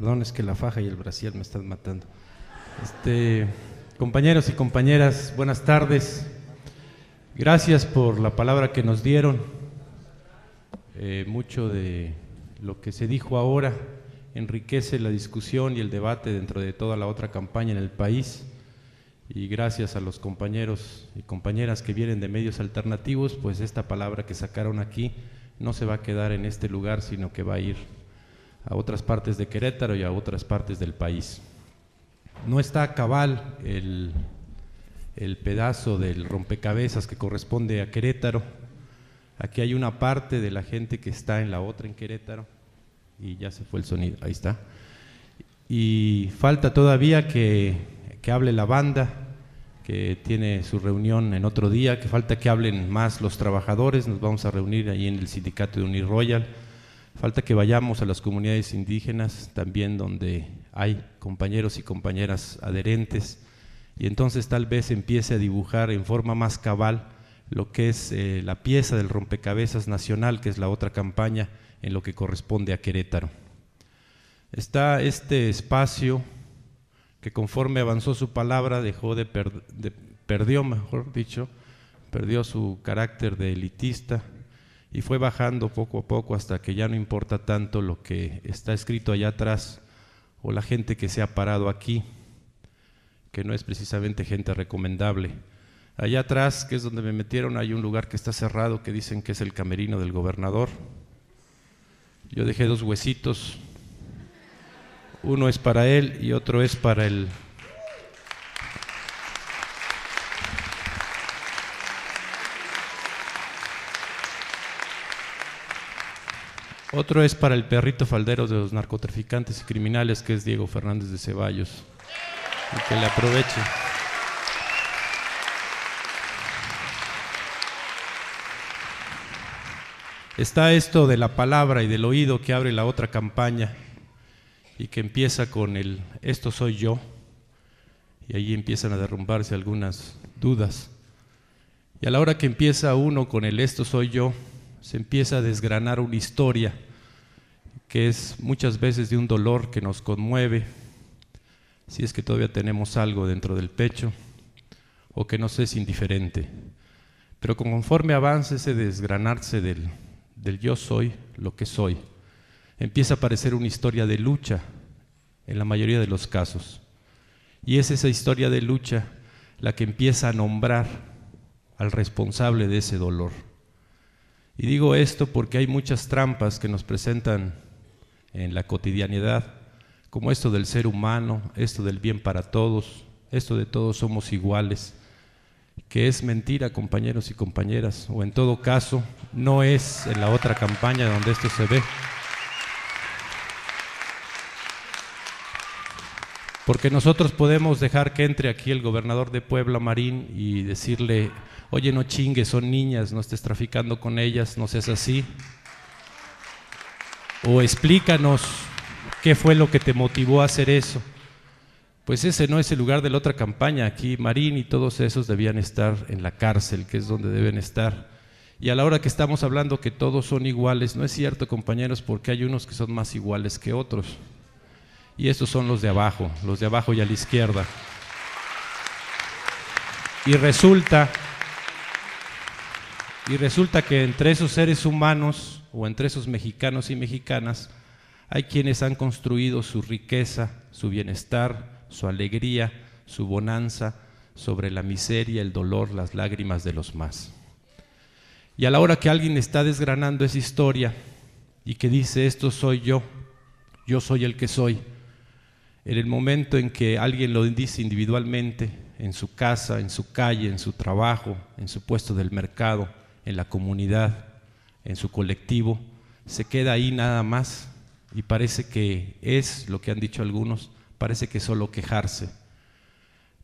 Perdón, es que la faja y el brasier me están matando. Este, compañeros y compañeras, buenas tardes. Gracias por la palabra que nos dieron. Eh, mucho de lo que se dijo ahora enriquece la discusión y el debate dentro de toda la otra campaña en el país. Y gracias a los compañeros y compañeras que vienen de medios alternativos, pues esta palabra que sacaron aquí no se va a quedar en este lugar, sino que va a ir a otras partes de Querétaro y a otras partes del país. No está cabal el, el pedazo del rompecabezas que corresponde a Querétaro. Aquí hay una parte de la gente que está en la otra en Querétaro y ya se fue el sonido, ahí está. Y falta todavía que, que hable la banda, que tiene su reunión en otro día, que falta que hablen más los trabajadores, nos vamos a reunir ahí en el sindicato de Uniroyal Falta que vayamos a las comunidades indígenas también donde hay compañeros y compañeras adherentes y entonces tal vez empiece a dibujar en forma más cabal lo que es eh, la pieza del rompecabezas nacional, que es la otra campaña en lo que corresponde a Querétaro. Está este espacio que conforme avanzó su palabra dejó de, de perdió, mejor dicho, perdió su carácter de elitista, y fue bajando poco a poco hasta que ya no importa tanto lo que está escrito allá atrás o la gente que se ha parado aquí, que no es precisamente gente recomendable. Allá atrás, que es donde me metieron, hay un lugar que está cerrado que dicen que es el camerino del gobernador. Yo dejé dos huesitos, uno es para él y otro es para el Otro es para el perrito faldero de los narcotraficantes y criminales, que es Diego Fernández de Ceballos. Y que le aproveche. Está esto de la palabra y del oído que abre la otra campaña y que empieza con el esto soy yo. Y ahí empiezan a derrumbarse algunas dudas. Y a la hora que empieza uno con el esto soy yo, se empieza a desgranar una historia que es muchas veces de un dolor que nos conmueve, si es que todavía tenemos algo dentro del pecho, o que nos es indiferente. Pero conforme avanza ese desgranarse del, del yo soy lo que soy, empieza a aparecer una historia de lucha en la mayoría de los casos. Y es esa historia de lucha la que empieza a nombrar al responsable de ese dolor. Y digo esto porque hay muchas trampas que nos presentan en la cotidianidad, como esto del ser humano, esto del bien para todos, esto de todos somos iguales, que es mentira, compañeros y compañeras, o en todo caso, no es en la otra campaña donde esto se ve. Porque nosotros podemos dejar que entre aquí el gobernador de Puebla, Marín, y decirle, oye, no chingues, son niñas, no estés traficando con ellas, no seas así. O explícanos qué fue lo que te motivó a hacer eso. Pues ese no es el lugar de la otra campaña. Aquí Marín y todos esos debían estar en la cárcel, que es donde deben estar. Y a la hora que estamos hablando que todos son iguales, no es cierto, compañeros, porque hay unos que son más iguales que otros. Y estos son los de abajo, los de abajo y a la izquierda. Y resulta y resulta que entre esos seres humanos o entre esos mexicanos y mexicanas hay quienes han construido su riqueza, su bienestar, su alegría, su bonanza sobre la miseria, el dolor, las lágrimas de los más. Y a la hora que alguien está desgranando esa historia y que dice, esto soy yo, yo soy el que soy, en el momento en que alguien lo dice individualmente, en su casa, en su calle, en su trabajo, en su puesto del mercado, en la comunidad, en su colectivo, se queda ahí nada más y parece que es lo que han dicho algunos, parece que solo quejarse.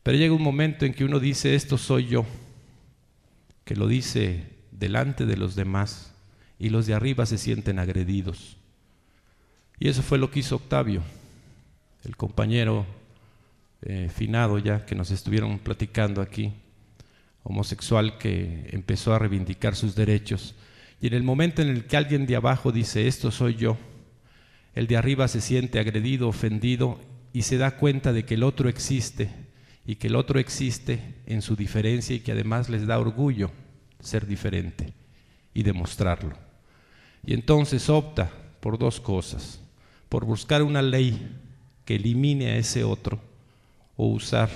Pero llega un momento en que uno dice, esto soy yo, que lo dice delante de los demás y los de arriba se sienten agredidos. Y eso fue lo que hizo Octavio, el compañero eh, finado ya que nos estuvieron platicando aquí homosexual que empezó a reivindicar sus derechos. Y en el momento en el que alguien de abajo dice, esto soy yo, el de arriba se siente agredido, ofendido y se da cuenta de que el otro existe y que el otro existe en su diferencia y que además les da orgullo ser diferente y demostrarlo. Y entonces opta por dos cosas, por buscar una ley que elimine a ese otro o usar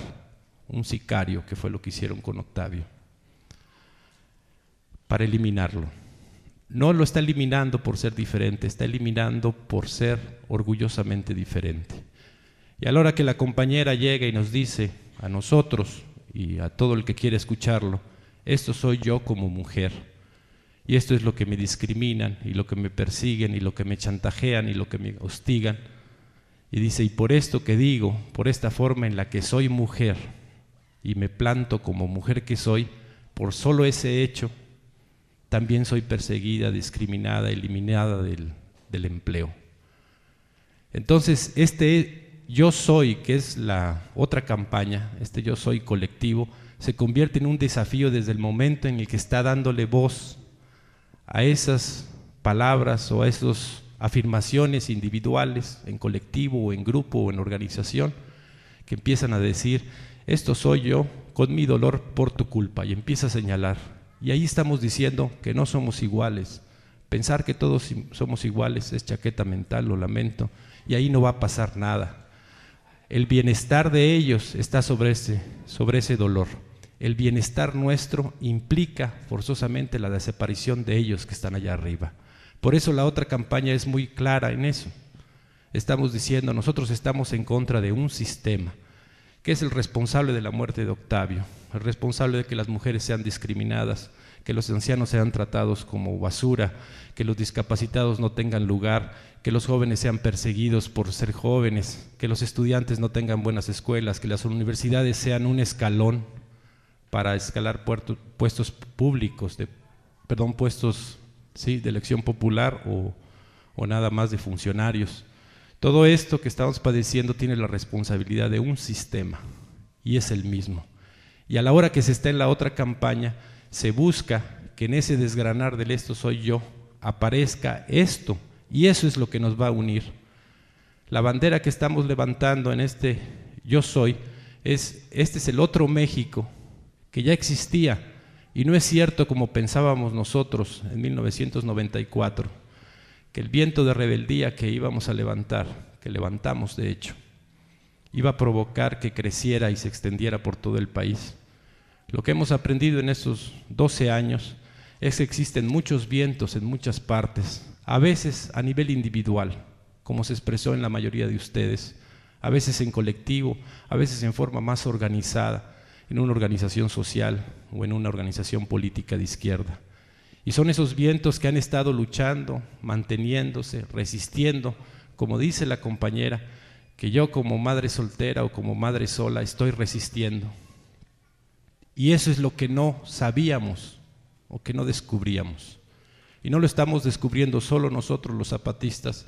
un sicario, que fue lo que hicieron con Octavio, para eliminarlo. No lo está eliminando por ser diferente, está eliminando por ser orgullosamente diferente. Y a la hora que la compañera llega y nos dice a nosotros y a todo el que quiere escucharlo, esto soy yo como mujer. Y esto es lo que me discriminan y lo que me persiguen y lo que me chantajean y lo que me hostigan. Y dice, y por esto que digo, por esta forma en la que soy mujer y me planto como mujer que soy, por solo ese hecho, también soy perseguida, discriminada, eliminada del, del empleo. Entonces, este yo soy, que es la otra campaña, este yo soy colectivo, se convierte en un desafío desde el momento en el que está dándole voz a esas palabras o a esas afirmaciones individuales, en colectivo o en grupo o en organización, que empiezan a decir, esto soy yo con mi dolor por tu culpa, y empieza a señalar, y ahí estamos diciendo que no somos iguales. Pensar que todos somos iguales es chaqueta mental, lo lamento, y ahí no va a pasar nada. El bienestar de ellos está sobre ese, sobre ese dolor. El bienestar nuestro implica forzosamente la desaparición de ellos que están allá arriba. Por eso la otra campaña es muy clara en eso. Estamos diciendo, nosotros estamos en contra de un sistema que es el responsable de la muerte de Octavio, el responsable de que las mujeres sean discriminadas, que los ancianos sean tratados como basura, que los discapacitados no tengan lugar, que los jóvenes sean perseguidos por ser jóvenes, que los estudiantes no tengan buenas escuelas, que las universidades sean un escalón para escalar puestos públicos, de, perdón, puestos ¿sí? de elección popular o, o nada más de funcionarios. Todo esto que estamos padeciendo tiene la responsabilidad de un sistema y es el mismo. Y a la hora que se está en la otra campaña, se busca que en ese desgranar del esto soy yo aparezca esto y eso es lo que nos va a unir. La bandera que estamos levantando en este yo soy es este es el otro México que ya existía y no es cierto como pensábamos nosotros en 1994 que el viento de rebeldía que íbamos a levantar, que levantamos de hecho, iba a provocar que creciera y se extendiera por todo el país. Lo que hemos aprendido en estos 12 años es que existen muchos vientos en muchas partes, a veces a nivel individual, como se expresó en la mayoría de ustedes, a veces en colectivo, a veces en forma más organizada, en una organización social o en una organización política de izquierda. Y son esos vientos que han estado luchando, manteniéndose, resistiendo, como dice la compañera, que yo como madre soltera o como madre sola estoy resistiendo. Y eso es lo que no sabíamos o que no descubríamos. Y no lo estamos descubriendo solo nosotros los zapatistas.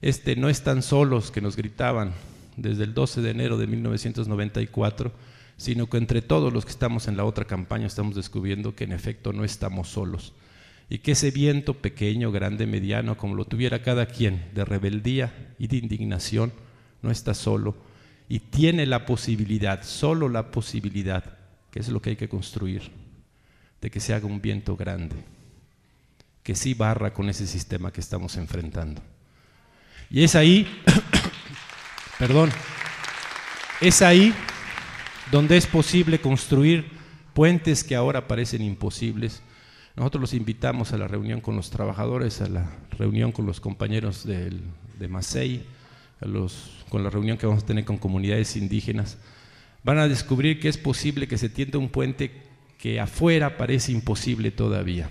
Este no están solos que nos gritaban desde el 12 de enero de 1994, sino que entre todos los que estamos en la otra campaña estamos descubriendo que en efecto no estamos solos. Y que ese viento pequeño, grande, mediano, como lo tuviera cada quien, de rebeldía y de indignación, no está solo y tiene la posibilidad, solo la posibilidad que es lo que hay que construir, de que se haga un viento grande, que sí barra con ese sistema que estamos enfrentando. Y es ahí, perdón, es ahí donde es posible construir puentes que ahora parecen imposibles. Nosotros los invitamos a la reunión con los trabajadores, a la reunión con los compañeros de Macei, con la reunión que vamos a tener con comunidades indígenas van a descubrir que es posible que se tienda un puente que afuera parece imposible todavía.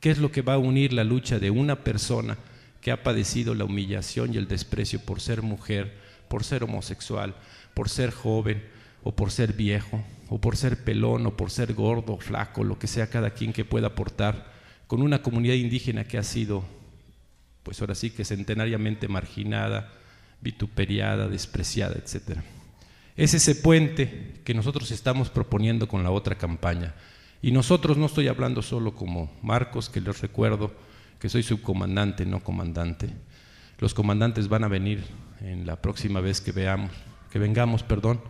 ¿Qué es lo que va a unir la lucha de una persona que ha padecido la humillación y el desprecio por ser mujer, por ser homosexual, por ser joven o por ser viejo o por ser pelón o por ser gordo, flaco, lo que sea cada quien que pueda aportar con una comunidad indígena que ha sido, pues ahora sí que centenariamente marginada, vituperiada, despreciada, etcétera? Es ese puente que nosotros estamos proponiendo con la otra campaña. Y nosotros no estoy hablando solo como Marcos, que les recuerdo que soy subcomandante, no comandante. Los comandantes van a venir en la próxima vez que veamos, que vengamos, perdón,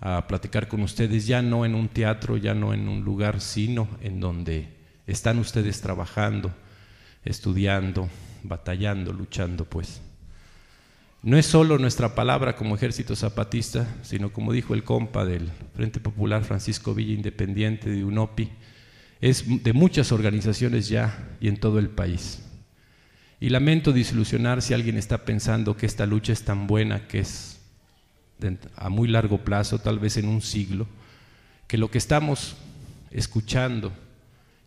a platicar con ustedes, ya no en un teatro, ya no en un lugar, sino en donde están ustedes trabajando, estudiando, batallando, luchando, pues. No es solo nuestra palabra como ejército zapatista, sino como dijo el compa del Frente Popular Francisco Villa Independiente de UNOPI, es de muchas organizaciones ya y en todo el país. Y lamento desilusionar si alguien está pensando que esta lucha es tan buena, que es a muy largo plazo, tal vez en un siglo, que lo que estamos escuchando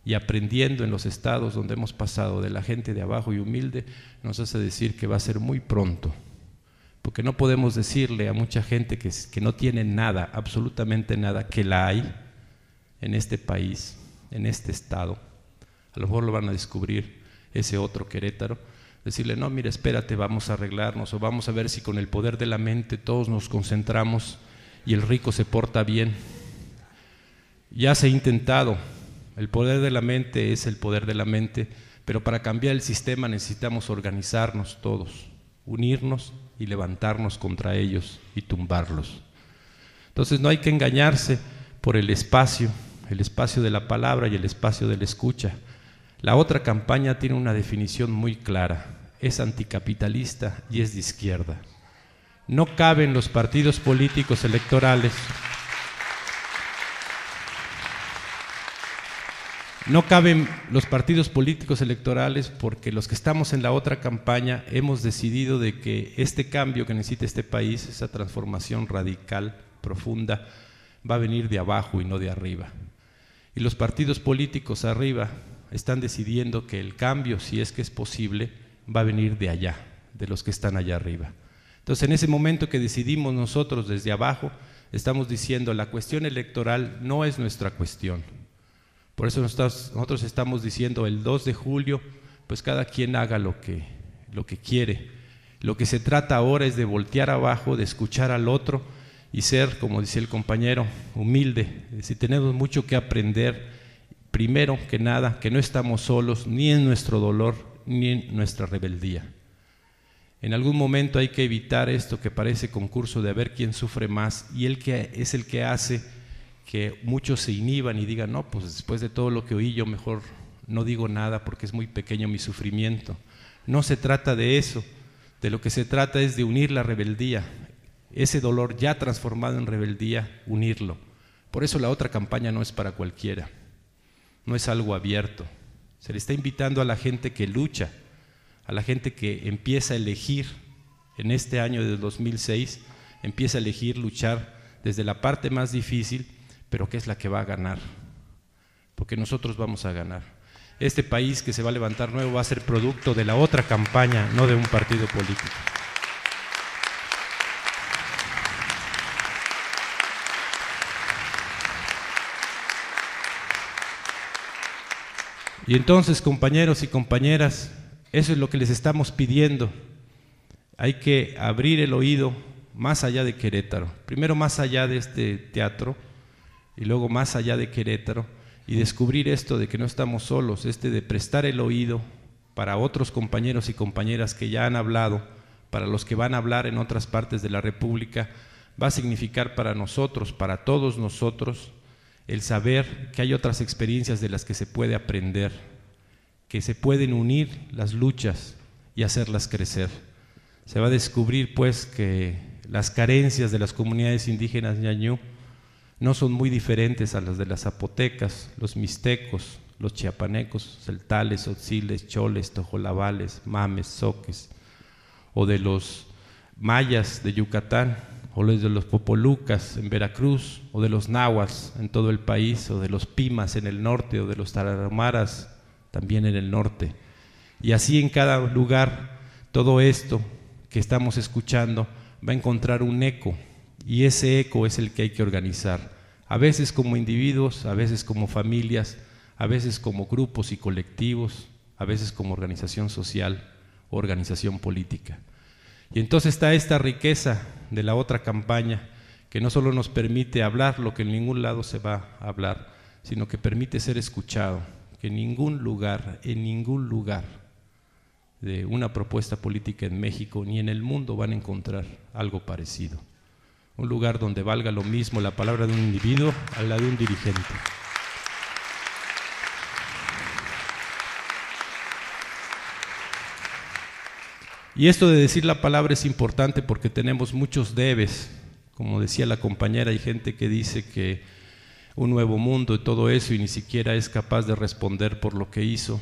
y aprendiendo en los estados donde hemos pasado de la gente de abajo y humilde, nos hace decir que va a ser muy pronto. Porque no podemos decirle a mucha gente que, que no tiene nada, absolutamente nada, que la hay en este país, en este estado. A lo mejor lo van a descubrir ese otro Querétaro. Decirle, no, mira, espérate, vamos a arreglarnos o vamos a ver si con el poder de la mente todos nos concentramos y el rico se porta bien. Ya se ha intentado, el poder de la mente es el poder de la mente, pero para cambiar el sistema necesitamos organizarnos todos, unirnos y levantarnos contra ellos y tumbarlos. Entonces no hay que engañarse por el espacio, el espacio de la palabra y el espacio de la escucha. La otra campaña tiene una definición muy clara, es anticapitalista y es de izquierda. No caben los partidos políticos electorales No caben los partidos políticos electorales porque los que estamos en la otra campaña hemos decidido de que este cambio que necesita este país, esa transformación radical, profunda, va a venir de abajo y no de arriba. Y los partidos políticos arriba están decidiendo que el cambio, si es que es posible, va a venir de allá, de los que están allá arriba. Entonces, en ese momento que decidimos nosotros desde abajo, estamos diciendo la cuestión electoral no es nuestra cuestión por eso nosotros estamos diciendo el 2 de julio, pues cada quien haga lo que, lo que quiere. Lo que se trata ahora es de voltear abajo, de escuchar al otro y ser, como dice el compañero, humilde. Si tenemos mucho que aprender, primero que nada, que no estamos solos ni en nuestro dolor ni en nuestra rebeldía. En algún momento hay que evitar esto que parece concurso de ver quién sufre más y el que es el que hace que muchos se inhiban y digan, no, pues después de todo lo que oí yo mejor no digo nada porque es muy pequeño mi sufrimiento. No se trata de eso, de lo que se trata es de unir la rebeldía, ese dolor ya transformado en rebeldía, unirlo. Por eso la otra campaña no es para cualquiera, no es algo abierto. Se le está invitando a la gente que lucha, a la gente que empieza a elegir en este año de 2006, empieza a elegir luchar desde la parte más difícil pero ¿qué es la que va a ganar? Porque nosotros vamos a ganar. Este país que se va a levantar nuevo va a ser producto de la otra campaña, no de un partido político. Y entonces, compañeros y compañeras, eso es lo que les estamos pidiendo. Hay que abrir el oído más allá de Querétaro, primero más allá de este teatro, y luego más allá de Querétaro y descubrir esto de que no estamos solos, este de prestar el oído para otros compañeros y compañeras que ya han hablado, para los que van a hablar en otras partes de la República, va a significar para nosotros, para todos nosotros, el saber que hay otras experiencias de las que se puede aprender, que se pueden unir las luchas y hacerlas crecer. Se va a descubrir pues que las carencias de las comunidades indígenas ñañú no son muy diferentes a las de las zapotecas, los mixtecos, los chiapanecos, celtales, otziles, choles, tojolabales, mames, soques, o de los mayas de Yucatán, o de los popolucas en Veracruz, o de los nahuas en todo el país, o de los pimas en el norte, o de los tarahumara's también en el norte. Y así en cada lugar, todo esto que estamos escuchando va a encontrar un eco y ese eco es el que hay que organizar, a veces como individuos, a veces como familias, a veces como grupos y colectivos, a veces como organización social organización política. Y entonces está esta riqueza de la otra campaña que no solo nos permite hablar lo que en ningún lado se va a hablar, sino que permite ser escuchado, que en ningún lugar, en ningún lugar de una propuesta política en México ni en el mundo van a encontrar algo parecido. Un lugar donde valga lo mismo la palabra de un individuo a la de un dirigente. Y esto de decir la palabra es importante porque tenemos muchos debes. Como decía la compañera, hay gente que dice que un nuevo mundo y todo eso y ni siquiera es capaz de responder por lo que hizo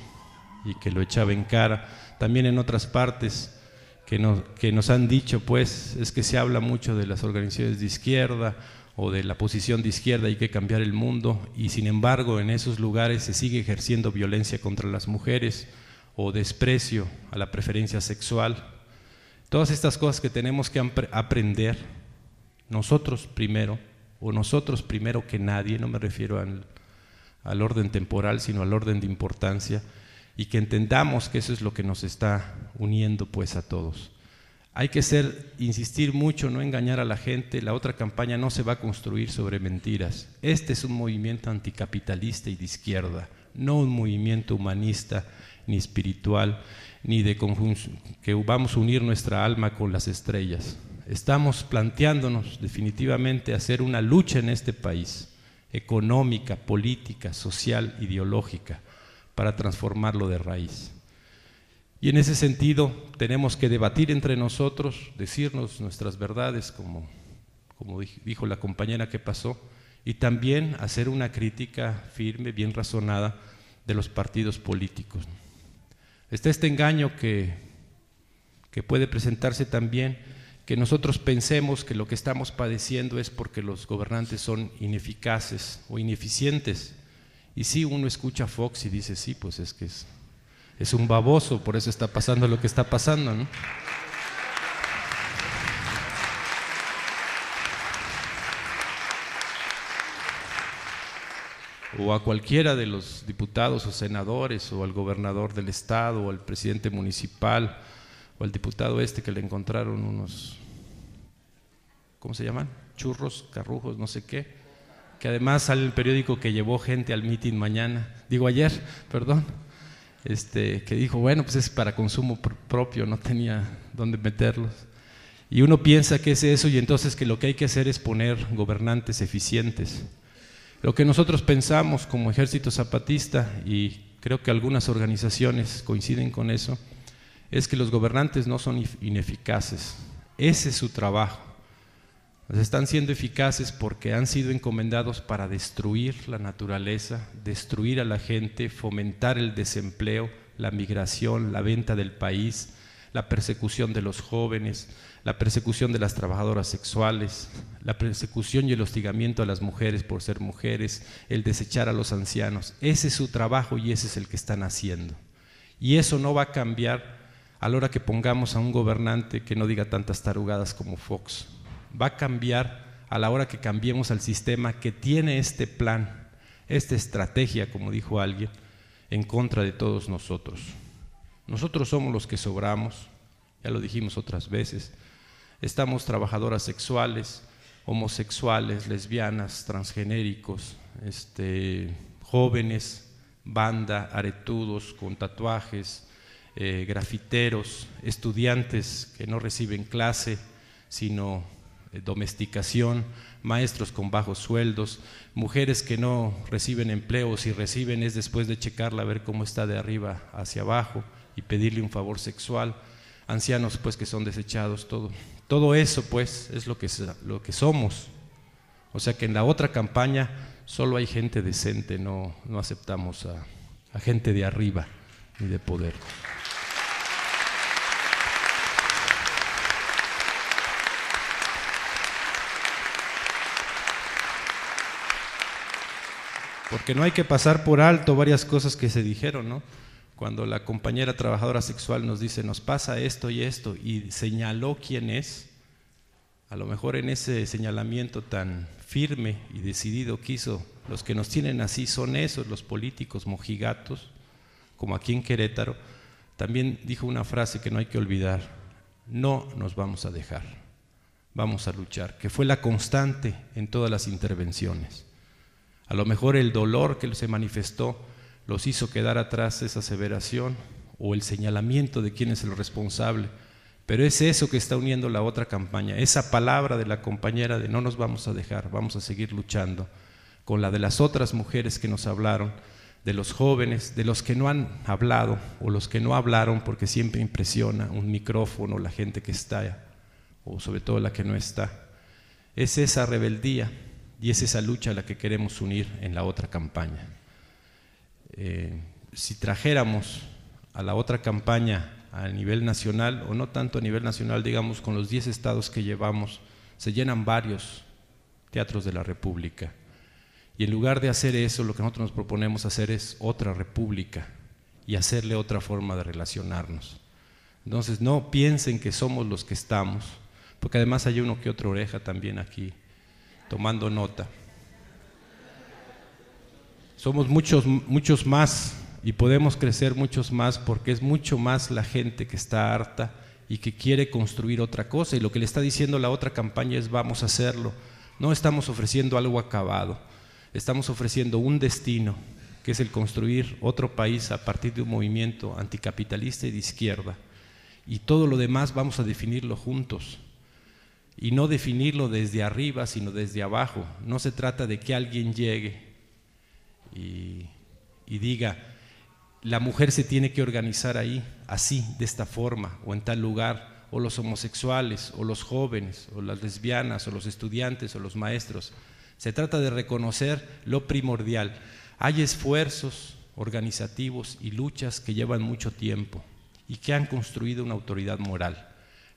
y que lo echaba en cara. También en otras partes que, que nos han dicho, pues, es que se habla mucho de las organizaciones de izquierda o de la posición de izquierda, hay que cambiar el mundo y sin embargo en esos lugares se sigue ejerciendo violencia contra las mujeres o desprecio a la preferencia sexual. Todas estas cosas que tenemos que aprender nosotros primero, o nosotros primero que nadie, no me refiero al, al orden temporal, sino al orden de importancia, y que entendamos que eso es lo que nos está uniendo pues a todos. Hay que ser, insistir mucho, no engañar a la gente. La otra campaña no se va a construir sobre mentiras. Este es un movimiento anticapitalista y de izquierda, no un movimiento humanista ni espiritual, ni de que vamos a unir nuestra alma con las estrellas. Estamos planteándonos definitivamente hacer una lucha en este país, económica, política, social, ideológica, para transformarlo de raíz. Y en ese sentido tenemos que debatir entre nosotros, decirnos nuestras verdades, como, como dijo la compañera que pasó, y también hacer una crítica firme, bien razonada, de los partidos políticos. Está este engaño que, que puede presentarse también, que nosotros pensemos que lo que estamos padeciendo es porque los gobernantes son ineficaces o ineficientes. Y si uno escucha a Fox y dice, sí, pues es que es, es un baboso, por eso está pasando lo que está pasando. ¿no? O a cualquiera de los diputados o senadores, o al gobernador del estado, o al presidente municipal, o al diputado este que le encontraron unos, ¿cómo se llaman? Churros, carrujos, no sé qué, que además sale el periódico que llevó gente al mitin mañana, digo ayer, perdón, este, que dijo, bueno, pues es para consumo propio, no tenía dónde meterlos. Y uno piensa que es eso y entonces que lo que hay que hacer es poner gobernantes eficientes lo que nosotros pensamos como ejército zapatista, y creo que algunas organizaciones coinciden con eso, es que los gobernantes no son ineficaces. Ese es su trabajo. Están siendo eficaces porque han sido encomendados para destruir la naturaleza, destruir a la gente, fomentar el desempleo, la migración, la venta del país, la persecución de los jóvenes, la persecución de las trabajadoras sexuales, la persecución y el hostigamiento a las mujeres por ser mujeres, el desechar a los ancianos. Ese es su trabajo y ese es el que están haciendo. Y eso no va a cambiar a la hora que pongamos a un gobernante que no diga tantas tarugadas como Fox. Va a cambiar a la hora que cambiemos al sistema que tiene este plan, esta estrategia, como dijo alguien, en contra de todos nosotros. Nosotros somos los que sobramos, ya lo dijimos otras veces. Estamos trabajadoras sexuales, homosexuales, lesbianas, transgenéricos, este, jóvenes, banda, aretudos con tatuajes, eh, grafiteros, estudiantes que no reciben clase, sino eh, domesticación, maestros con bajos sueldos, mujeres que no reciben empleo, si reciben es después de checarla a ver cómo está de arriba hacia abajo y pedirle un favor sexual, ancianos pues que son desechados, todo. Todo eso pues es lo que, lo que somos. O sea que en la otra campaña solo hay gente decente, no, no aceptamos a, a gente de arriba ni de poder. Porque no hay que pasar por alto varias cosas que se dijeron, ¿no? Cuando la compañera trabajadora sexual nos dice, nos pasa esto y esto, y señaló quién es, a lo mejor en ese señalamiento tan firme y decidido quiso, los que nos tienen así son esos, los políticos mojigatos, como aquí en Querétaro, también dijo una frase que no hay que olvidar, no nos vamos a dejar, vamos a luchar, que fue la constante en todas las intervenciones. A lo mejor el dolor que se manifestó los hizo quedar atrás esa aseveración o el señalamiento de quién es el responsable, pero es eso que está uniendo la otra campaña, esa palabra de la compañera de no nos vamos a dejar, vamos a seguir luchando, con la de las otras mujeres que nos hablaron, de los jóvenes, de los que no han hablado o los que no hablaron porque siempre impresiona un micrófono, la gente que está o sobre todo la que no está. Es esa rebeldía y es esa lucha la que queremos unir en la otra campaña. Eh, si trajéramos a la otra campaña a nivel nacional, o no tanto a nivel nacional, digamos, con los 10 estados que llevamos, se llenan varios teatros de la República. Y en lugar de hacer eso, lo que nosotros nos proponemos hacer es otra república y hacerle otra forma de relacionarnos. Entonces, no piensen que somos los que estamos, porque además hay uno que otra oreja también aquí, tomando nota. Somos muchos, muchos más y podemos crecer muchos más porque es mucho más la gente que está harta y que quiere construir otra cosa. Y lo que le está diciendo la otra campaña es vamos a hacerlo. No estamos ofreciendo algo acabado, estamos ofreciendo un destino, que es el construir otro país a partir de un movimiento anticapitalista y de izquierda. Y todo lo demás vamos a definirlo juntos. Y no definirlo desde arriba, sino desde abajo. No se trata de que alguien llegue y diga, la mujer se tiene que organizar ahí, así, de esta forma, o en tal lugar, o los homosexuales, o los jóvenes, o las lesbianas, o los estudiantes, o los maestros. Se trata de reconocer lo primordial. Hay esfuerzos organizativos y luchas que llevan mucho tiempo y que han construido una autoridad moral.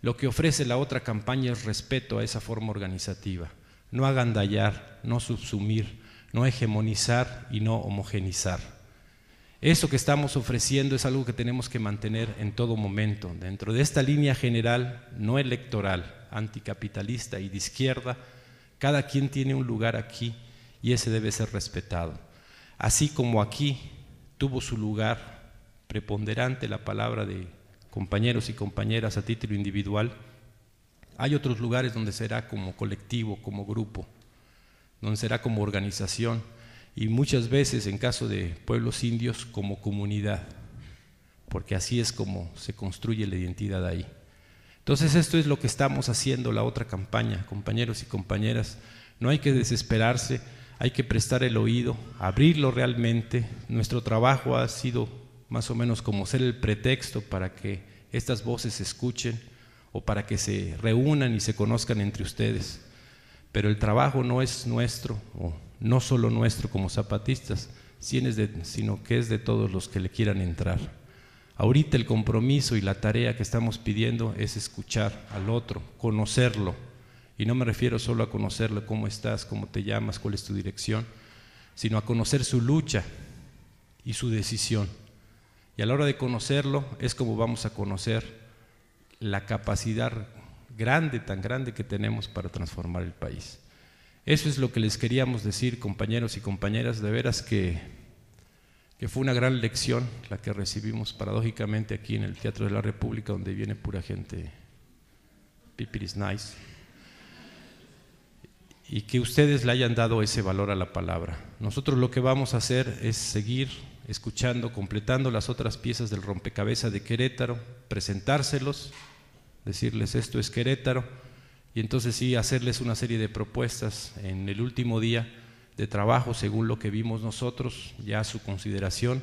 Lo que ofrece la otra campaña es respeto a esa forma organizativa, no agandallar, no subsumir, no hegemonizar y no homogenizar. Eso que estamos ofreciendo es algo que tenemos que mantener en todo momento, dentro de esta línea general, no electoral, anticapitalista y de izquierda, cada quien tiene un lugar aquí y ese debe ser respetado. Así como aquí tuvo su lugar preponderante la palabra de compañeros y compañeras a título individual, hay otros lugares donde será como colectivo, como grupo, donde será como organización y muchas veces en caso de pueblos indios como comunidad, porque así es como se construye la identidad ahí. Entonces esto es lo que estamos haciendo la otra campaña, compañeros y compañeras. No hay que desesperarse, hay que prestar el oído, abrirlo realmente. Nuestro trabajo ha sido más o menos como ser el pretexto para que estas voces se escuchen o para que se reúnan y se conozcan entre ustedes. Pero el trabajo no es nuestro, no solo nuestro como zapatistas, sino que es de todos los que le quieran entrar. Ahorita el compromiso y la tarea que estamos pidiendo es escuchar al otro, conocerlo. Y no me refiero solo a conocerlo, cómo estás, cómo te llamas, cuál es tu dirección, sino a conocer su lucha y su decisión. Y a la hora de conocerlo es como vamos a conocer la capacidad grande, tan grande que tenemos para transformar el país. Eso es lo que les queríamos decir, compañeros y compañeras, de veras que, que fue una gran lección la que recibimos paradójicamente aquí en el Teatro de la República, donde viene pura gente pipiris nice, y que ustedes le hayan dado ese valor a la palabra. Nosotros lo que vamos a hacer es seguir escuchando, completando las otras piezas del rompecabezas de Querétaro, presentárselos, decirles esto es Querétaro, y entonces sí hacerles una serie de propuestas en el último día de trabajo según lo que vimos nosotros, ya a su consideración,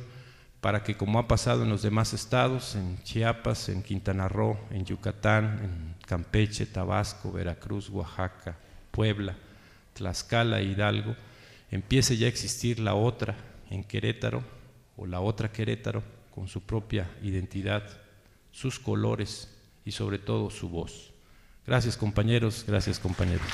para que como ha pasado en los demás estados, en Chiapas, en Quintana Roo, en Yucatán, en Campeche, Tabasco, Veracruz, Oaxaca, Puebla, Tlaxcala, Hidalgo, empiece ya a existir la otra en Querétaro o la otra Querétaro con su propia identidad, sus colores y sobre todo su voz. Gracias compañeros, gracias compañeros.